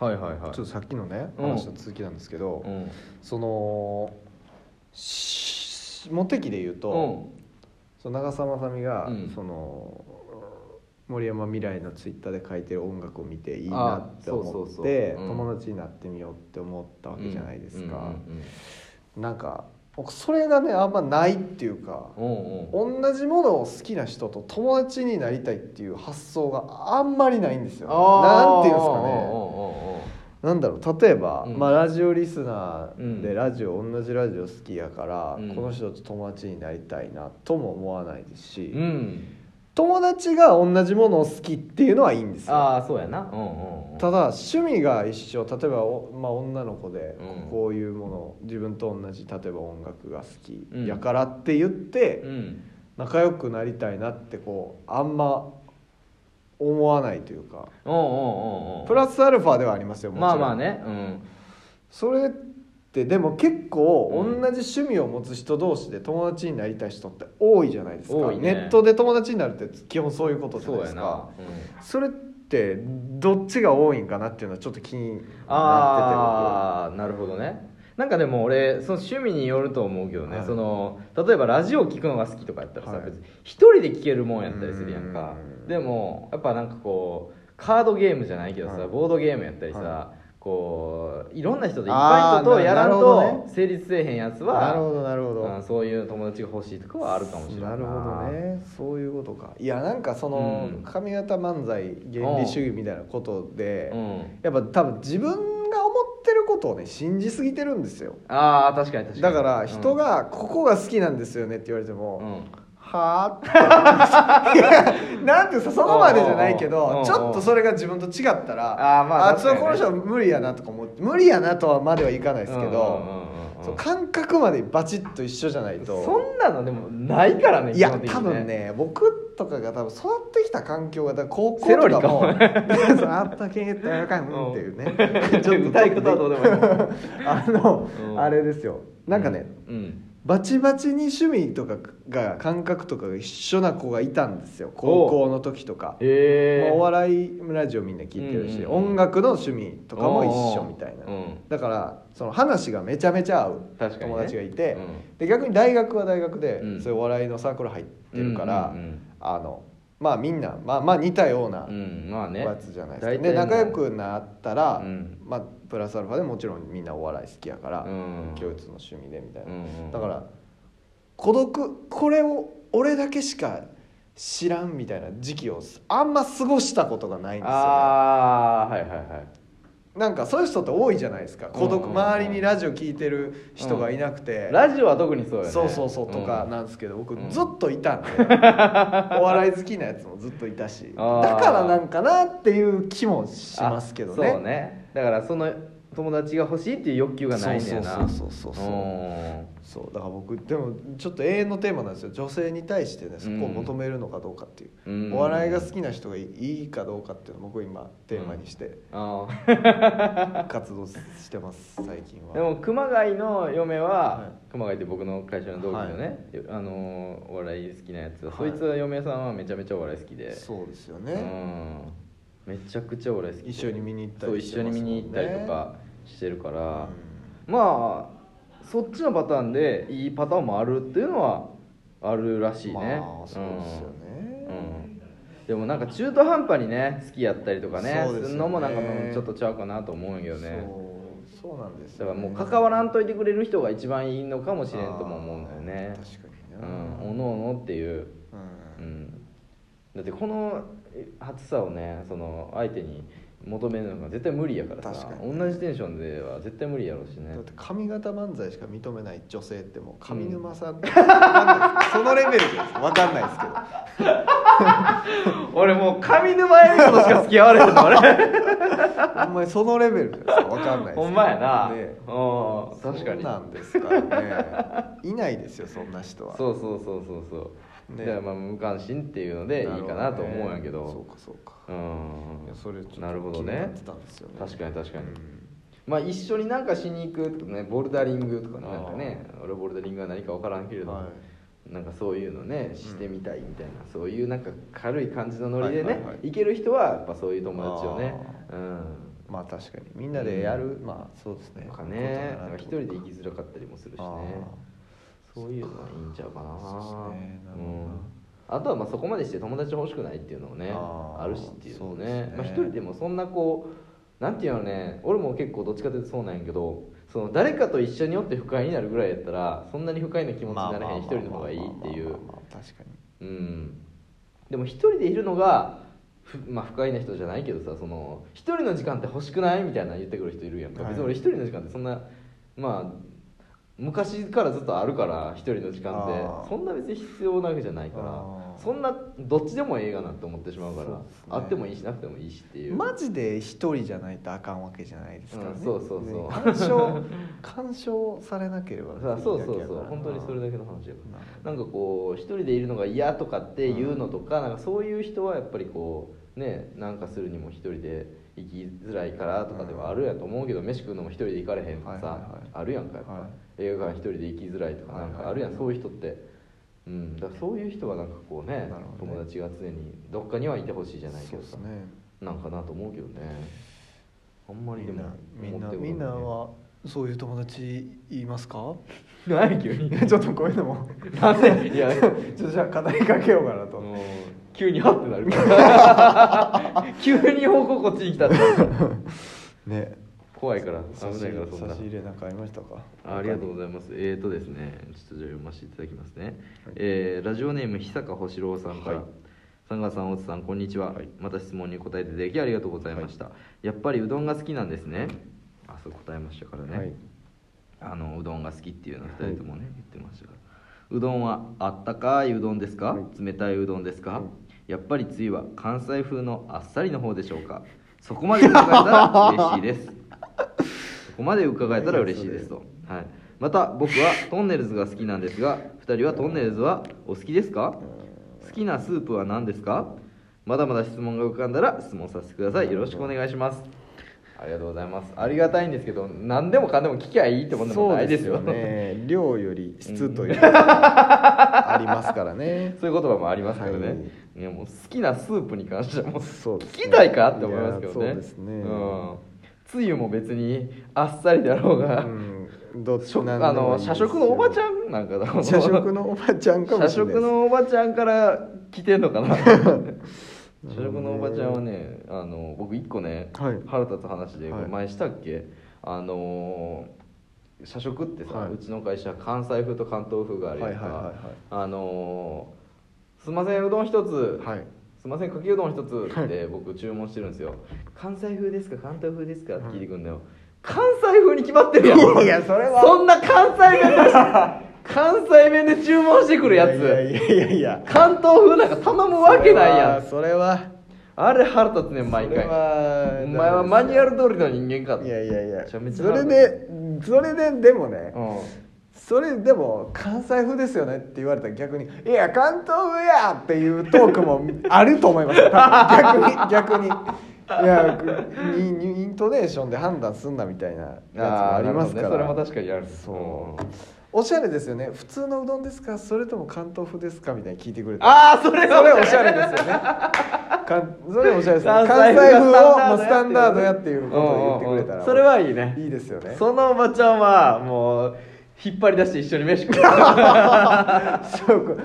はいはいはい。ちょっとさっきのねうん。話の続きなんですけど、うん。そのしモテ期で言うと、その長澤まさみが、うん。その森山未来のツイッターで書いてる音楽を見ていいなって思あそうそうそう。ってうん。友達になってみようって思ったわけじゃないですか、うんなんか僕それがねあんまないっていうかうんうん。うん同じものを好きな人と友達になりたいっていう発想があんまりないんですよなんていうんですかね。ねなんだろう例えば、うん。まあ、ラジオリスナーでうん。ラジオ、同じラジオ好きやから、うん。この人と友達になりたいなとも思わないですし、うん。友達が同じものを好きっていうのはいいんですよ。ああそうやな。うんうんうん。ただ趣味が一緒。例えばお、まあ、女の子でうん。こういうもの自分と同じ例えば音楽が好きうんやからって言ってうん。仲良くなりたいなってこうあんま思わないというか。うんうんうんう。んプラスアルファではありますよもちろん。まあまあね。うん。それってでも結構同うんじ趣味を持つ人同士で友達になりたい人って多いじゃないですか、多いね。ネットで友達になるって基本そういうことじゃないですそうやな。かそれってどっちが多いんかなっていうのはちょっと気になっててああなるほどねなんかでも俺その趣味によると思うけどね、はい。その例えばラジオ聞くのが好きとかやったらさ、はい。別に一人で聞けるもんやったりするやんか。うん。でもやっぱなんかこうカードゲームじゃないけどさ、はい。ボードゲームやったりさ、はこういろんな人でいっぱい人とやらんとね。成立せえへんやつ僕なるほはどなるほど、うんそういう友達が欲しいとかはあるかもしれないな。るほどね。そういうことか。いやなんかそのうん。上方漫才原理主義みたいなことで、うん。やっぱ多分自分ってることをね信じすぎてるんですよ。ああ確かに確かに。だから人がここが好きなんですよねって言われても、うん、うんはあっていやなんていうかそのまでじゃないけうんうん。うん。どちょっとそれが自分と違ったらあーまああ確かにね。そうこの人は無理やなとか思って無理やなとはまではいかないですけど、うんうんうんうんそう感覚までバチッと一緒じゃないと。そんなのでもないからねいや基本的に多分ね僕とかが多分育ってきた環境がだから高校セロリか。とかもそうあったけんってやかんっていうね。ちょっと歌い方はどうでもいい あの、うん。あれですよ。なんかね、うんバチバチに趣味とかが感覚とかが一緒な子がいたんですよ。高校の時とか、へえまあお笑いラジオみんな聞いてるし、うんうんうん音楽の趣味とかも一緒みたいな、うんだからその話がめちゃめちゃ合う友達がいて、うん。で逆に大学は大学で、うん。そういうお笑いのサークル入ってるから、うんうんうんあのまあみんなまあまあ似たようなうんまあね。やつじゃないですか、大体もうで仲良くなったら、うん。まあプラスアルファでもちろんみんなお笑い好きやから、うん。共通の趣味でみたいな、だから孤独これを俺だけしか知らんみたいな時期をあんま過ごしたことがないんですよ、ね、ああはいはいはいなんかそういう人って多いじゃないですか。孤独うん。うんうん周りにラジオ聞いてる人がいなくて、ラジオは特にそうよね。そうそうそうとかんなんですけど、僕うん。ずっといたんで、お笑い好きなやつもずっといたし。だからなんかなっていう気もしますけどね。あそうね。だからその友達が欲しいっていう欲求がないんだよな。そうそうそうそうそうだから僕でもちょっと永遠のテーマなんですよ女性に対してねそこを求めるのかどうかっていう、うんお笑いが好きな人がいいかどうかっていうのを僕今テーマにして活動してます最近はでも熊谷の嫁は、はい熊谷って僕の会社の同期のね、あのお笑い好きなやつ、はいそいつは嫁さんはめちゃめちゃお笑い好きでそうですようね、んめちゃくちゃお笑い好き。で一緒に見に行ったそうりしてますもんね。一緒に見に行ったりとかしてるから、うまあそっちのパターンでいいパターンもあるっていうのはあるらしいんね、まあそうですよね、うん。でもなんか中途半端にね好きやったりとかねするのもなんかちょっとちゃうかなと思うんやけどね。そうそうなんですだよ、からもう関わらんといてくれる人が一番いいのかもしれんとも思うんだよね。確かうにな、んおのおのっていう、ううんん、だってこのえ初さをねその相手に求めるのが絶対無理やからさ確かに。同じテンションでは絶対無理やろうしね。だって髪型漫才しか認めない女性ってもう上沼さん、わかんそのレベルです分かんないですけど 俺もう上沼恵美子としか付き合われへんの俺。ほんまにそのレベルです分かんないほんまやな、ね。うん確かに。そうなんですからね。いないですよそんな人は。そうそうそうそうそう、ね。だからまあ無関心っていうのでいいかなと思うんやけど。そうかそうか。うん。いやそれちょっとなるほどね。気になってたんですよね。確かに確かに、うん。まあ一緒になんかしに行くとかねボルダリングとかねなんかね俺ボルダリングは何か分からんけれども、はなんかそういうのねしてみたいみたいな、そういうなんか軽い感じのノリでね、はいはいはい。行ける人はやっぱそういう友達をね、うん、まあ確かにみんなでやる、まあそうですね。なんかね一人で行きづらかったりもするしね。あそういうのはいいんちゃうかな。そうですねなるほどな。うん。あとはまあそこまでして友達欲しくないっていうのもねあるしっていうのもそうですねね。まあ、一人でもそんなこうなんていうのね俺も結構どっちかというとそうなんやけどその誰かと一緒におって不快になるぐらいやったらそんなに不快な気持ちにならへん一人の方がいいっていう。確かにうんでも一人でいるのがまあ不快な人じゃないけどさその一人の時間って欲しくないみたいな言ってくる人いるやんか、別に俺一人の時間ってそんなまあ昔からずっとあるから一人の時間ってそんな別に必要なわけじゃないからそんなどっちでもええがなって思ってしまうからね。あってもいいしなくてもいいしっていう。マジで一人じゃないとあかんわけじゃないですからね、うんそうそうそう干渉 干渉されなければ。さそうそうそう。本当にそれだけの話やから。なんかこう一人でいるのが嫌とかっていうのとか,、なんかそういう人はやっぱりこうねなんかするにも一人で行きづらいからとかではあるやと思うけど、飯食うのも一人で行かれへんとかさ、はいはいはい。あるやんかやっぱ、はい。映画館一人で行きづらいとかなんかあるやん、はいはいはい。そういう人って、うん、だそういう人はなんかこうねね。友達が常にどっかにはいてほしいじゃないけどさ、ね。なんかなと思うけどね。あんまりでもみんなみんなはそういう友達いますか？ない急に ちょっとこういうのも。なんで？いやちょっとじゃあ語りかけようかなと、急にハッてなる 急に方向こっちに来たってね怖いから危ないからそんな。差し入れなんかありましたか？あありがとうございます。えーとですねちょっとじゃあ読ませていただきますね、えーラジオネーム久坂星郎さんから、はい。三川さん大津さんこんにちは、また質問に答えていただきありがとうございました、やっぱりうどんが好きなんですね。あそう答えましたからね、はい。あのうどんが好きっていうのを2人ともね、言ってましたから。うどんはあったかいうどんですか、は冷たいうどんですか、はい。やっぱりつゆは関西風のあっさりの方でしょうか？そこまで伺えたら嬉しいです。そこまで伺えたら嬉しいですと、はい、また僕はトンネルズが好きなんですが2人はトンネルズはお好きですか？好きなスープは何ですか？まだまだ質問が浮かんだら質問させてください。よろしくお願いします。ありがとうございます。ありがたいんですけど何でもかんでも聞きゃいいってもんでもないですよそうね。量より質という。ありますからね。そういう言葉もありますからね、はい。い、やもう好きなスープに関してはもうね。聞きたいかって思いますけどね。そうですね。うんつゆも別にあっさりだろうが、うんどっちあの社食のおばちゃんなんかだ社食のおばちゃんかも社しれない食のおばちゃんから来てんのかな。社食のおばちゃんはねあの僕一個ね、はい。腹立つ話で、はい。前したっけ？あのー社食ってさ、はい。うちの会社関西風と関東風があるやんか、はいはいはいはい。あのーすいませんうどん一つ、はいすいませんかけうどん一つって僕注文してるんですよ。関西風ですか関東風ですかって聞いてくんだよ、関西風に決まってるやん。いやそれは。そんな関西弁で関西弁で注文してくるやつ。いやいやいやいや関東風なんか頼むわけないやん。それはあれ腹立つねん毎回。はお前はマニュアル通りの人間かいやいやいや。それでそれででもねうんそれでも関西風ですよねって言われたら逆に「いや関東風や!」っていうトークもあると思います。逆に逆に。いやインイントネーションで判断すんなみたいなやつもありますから。ね。それも確かにある。そう。おしゃれですよね。普通のうどんですか？それとも関東風ですか？みたいに聞いてくれた。ああそれそれおしゃれですよね。かそれおしゃれですね。関関西風をもうススタタンダードやっていうことを言ってくれたらそれはいいね。いいですよね。そのおばちゃんはもう引っ張り出して一緒に飯食う。そう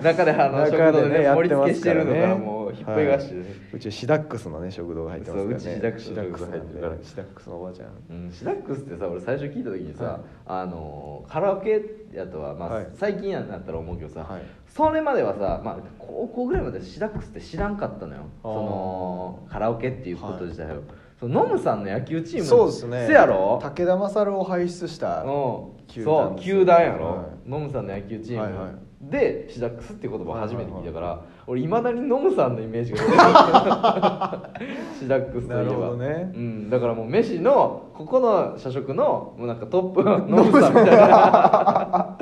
中であの食中堂でね盛り付けしてるのからねもう引っ張り出してね、はい。うちシダックスのね食堂が入ってますからね。そううちシダックスシダックス入ってるから。シダックスのおばちゃん。うん、シダックスってさ俺最初聞いた時にさ、はい。あのカラオケやとは、まあはい。最近やなったら思うけどさ、はい。それまではさ、まあ、高校ぐらいまでシダックスって知らんかったのよ。そのカラオケっていうこと自体を、そのノムさんの野球チームそうですね。せやろ？武田勝を輩出したうん。球そう団ですよ球団やろ、はい。ノムさんの野球チーム、はいはい。でシダックスっていう言葉を初めて聞いたから、俺いまだにノムさんのイメージが シダックスといえば。なるほどね。うん、だからもう飯のここの社食のもうなんかトップ ノムさんみたいな。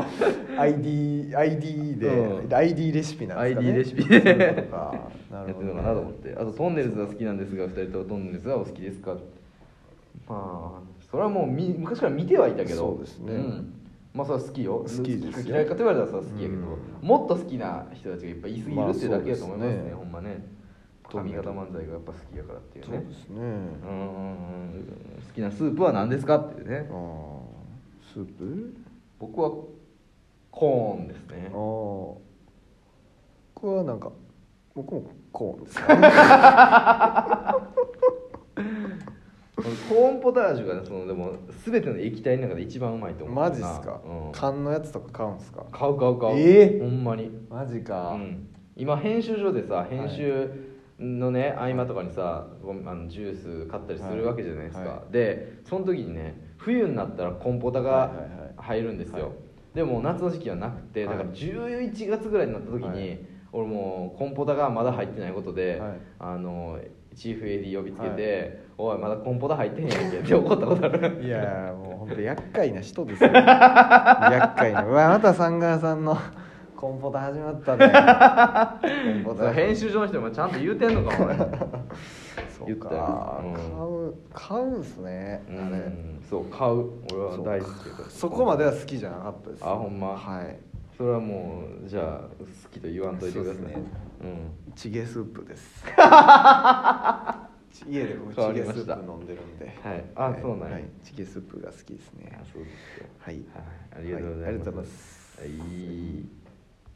ID, ID で、うん。ID レシピなんですかね。ID レシピ。でやってるのかなと思って。あとトンネルズが好きなんですが2人ともトンネルズがお好きですか？まあ。それはもうみ昔から見てはいたけど。そうですね。んまあそれは好きよ。好きですよ。嫌いかと言われたらそれは好きやけど、うん。もっと好きな人たちがいっぱいいすぎるっていうだけだと思いますね,、ほんまね。髪型漫才がやっぱ好きやからっていうね。そうですね。うん。好きなスープは何ですかっていうね。スープ？僕はコーンですね。ああ僕はなんか僕もコーンです。ね コーンポタージュがねそのでも全ての液体の中で一番うまいと思うマジっすか、うん、缶のやつとか買うんすか？買う買う買う。えー？ほんまに。マジか、うん、今編集所でさ編集のね、合間とかにさごあのジュース買ったりするわけじゃないですか、はいはでその時にね冬になったらコンポタがはいはいはい入るんですよ、はいでも夏の時期はなくてだからはい11月ぐらいになった時に、はい俺もうコンポタがまだ入ってないことで、はい。あのチーフ AD 呼びつけて「おいまだコンポタ入ってへんやんけ」って怒ったことある。いやーもう本当厄介な人ですよ。厄介な。うわまたサンガーさんの コンポタ始まったね。コンポタ編集所の人もちゃんと言うてんのか俺 そう言ったかようん。買う買うんすねうあれ。んそう買う。俺は大好きそこまでは好きじゃなかったですあほんま。はいそれはもうじゃあ好きと言わんといてください、ね。うん。チゲスープです。家で僕チゲスープ飲んでるんで。はい。あそうなんや。はい。チゲスープが好きですね。あそうですよ。はい。はい。ありがとうございます。はありがとうございます。はい